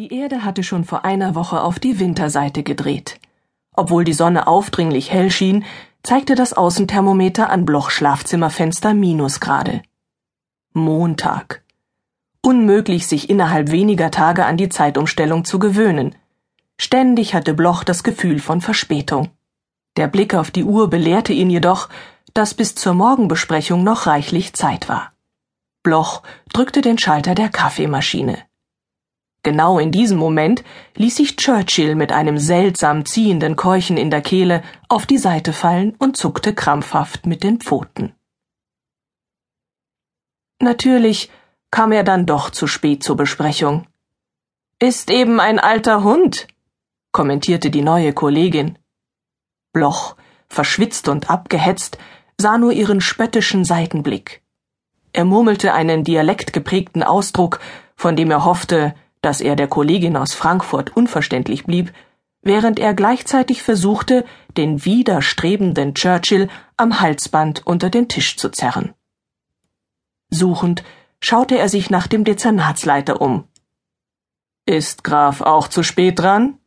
Die Erde hatte schon vor einer Woche auf die Winterseite gedreht. Obwohl die Sonne aufdringlich hell schien, zeigte das Außenthermometer an Bloch Schlafzimmerfenster Minusgrade. Montag. Unmöglich, sich innerhalb weniger Tage an die Zeitumstellung zu gewöhnen. Ständig hatte Bloch das Gefühl von Verspätung. Der Blick auf die Uhr belehrte ihn jedoch, dass bis zur Morgenbesprechung noch reichlich Zeit war. Bloch drückte den Schalter der Kaffeemaschine. Genau in diesem Moment ließ sich Churchill mit einem seltsam ziehenden Keuchen in der Kehle auf die Seite fallen und zuckte krampfhaft mit den Pfoten. Natürlich kam er dann doch zu spät zur Besprechung. Ist eben ein alter Hund, kommentierte die neue Kollegin. Bloch, verschwitzt und abgehetzt, sah nur ihren spöttischen Seitenblick. Er murmelte einen dialektgeprägten Ausdruck, von dem er hoffte, dass er der Kollegin aus Frankfurt unverständlich blieb, während er gleichzeitig versuchte, den widerstrebenden Churchill am Halsband unter den Tisch zu zerren. Suchend schaute er sich nach dem Dezernatsleiter um. Ist Graf auch zu spät dran?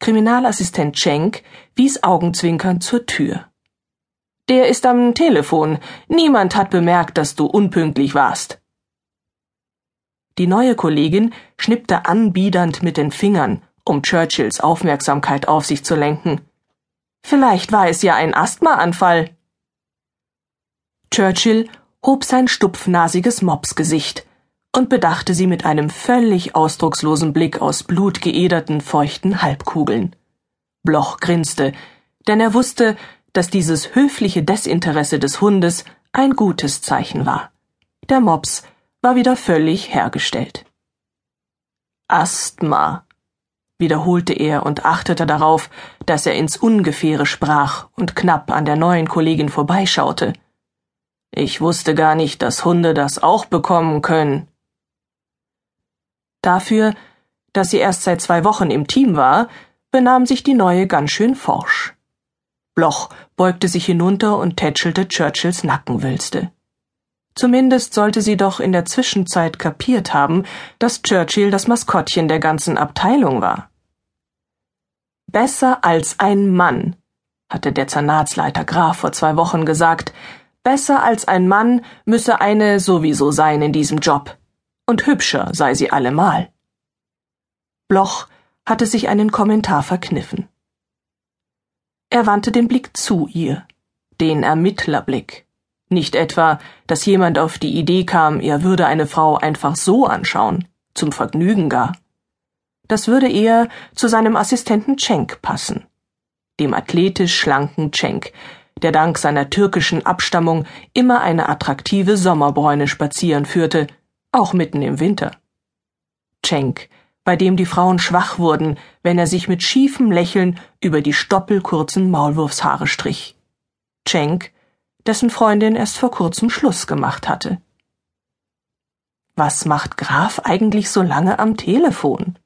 Kriminalassistent Schenk wies augenzwinkernd zur Tür. Der ist am Telefon. Niemand hat bemerkt, dass du unpünktlich warst. Die neue Kollegin schnippte anbiedernd mit den Fingern, um Churchills Aufmerksamkeit auf sich zu lenken. Vielleicht war es ja ein Asthmaanfall. Churchill hob sein stupfnasiges Mopsgesicht und bedachte sie mit einem völlig ausdruckslosen Blick aus blutgeederten, feuchten Halbkugeln. Bloch grinste, denn er wusste, dass dieses höfliche Desinteresse des Hundes ein gutes Zeichen war. Der Mops war wieder völlig hergestellt. Asthma, wiederholte er und achtete darauf, dass er ins Ungefähre sprach und knapp an der neuen Kollegin vorbeischaute. Ich wusste gar nicht, dass Hunde das auch bekommen können. Dafür, dass sie erst seit zwei Wochen im Team war, benahm sich die neue ganz schön forsch. Bloch beugte sich hinunter und tätschelte Churchills Nackenwülste. Zumindest sollte sie doch in der Zwischenzeit kapiert haben, dass Churchill das Maskottchen der ganzen Abteilung war. Besser als ein Mann, hatte der Zernatsleiter Graf vor zwei Wochen gesagt, besser als ein Mann müsse eine sowieso sein in diesem Job. Und hübscher sei sie allemal. Bloch hatte sich einen Kommentar verkniffen. Er wandte den Blick zu ihr, den Ermittlerblick. Nicht etwa, dass jemand auf die Idee kam, er würde eine Frau einfach so anschauen, zum Vergnügen gar. Das würde eher zu seinem Assistenten Cenk passen, dem athletisch schlanken Cenk, der dank seiner türkischen Abstammung immer eine attraktive Sommerbräune spazieren führte, auch mitten im Winter. Cenk, bei dem die Frauen schwach wurden, wenn er sich mit schiefem Lächeln über die stoppelkurzen Maulwurfshaare strich. Cenk, dessen Freundin erst vor kurzem Schluss gemacht hatte. Was macht Graf eigentlich so lange am Telefon?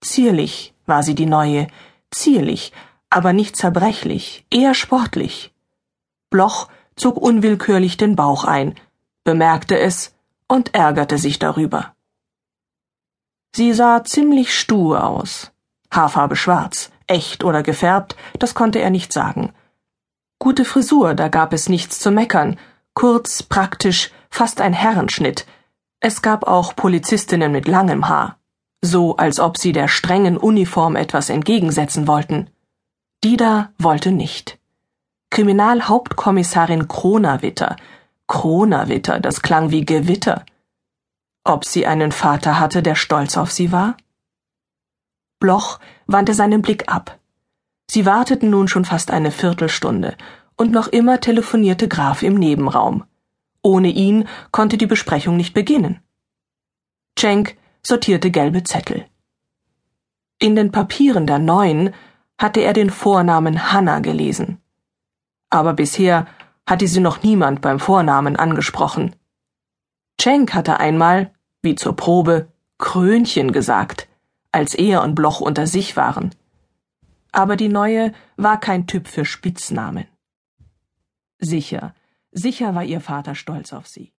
Zierlich war sie die neue, zierlich, aber nicht zerbrechlich, eher sportlich. Bloch zog unwillkürlich den Bauch ein, bemerkte es und ärgerte sich darüber. Sie sah ziemlich stur aus. Haarfarbe schwarz, echt oder gefärbt, das konnte er nicht sagen, Gute Frisur, da gab es nichts zu meckern. Kurz, praktisch, fast ein Herrenschnitt. Es gab auch Polizistinnen mit langem Haar. So, als ob sie der strengen Uniform etwas entgegensetzen wollten. Die da wollte nicht. Kriminalhauptkommissarin Kronawitter. Kronawitter, das klang wie Gewitter. Ob sie einen Vater hatte, der stolz auf sie war? Bloch wandte seinen Blick ab. Sie warteten nun schon fast eine Viertelstunde, und noch immer telefonierte Graf im Nebenraum. Ohne ihn konnte die Besprechung nicht beginnen. Cenk sortierte gelbe Zettel. In den Papieren der Neuen hatte er den Vornamen Hanna gelesen. Aber bisher hatte sie noch niemand beim Vornamen angesprochen. Cenk hatte einmal, wie zur Probe, Krönchen gesagt, als er und Bloch unter sich waren aber die neue war kein Typ für Spitznamen. Sicher, sicher war ihr Vater stolz auf sie.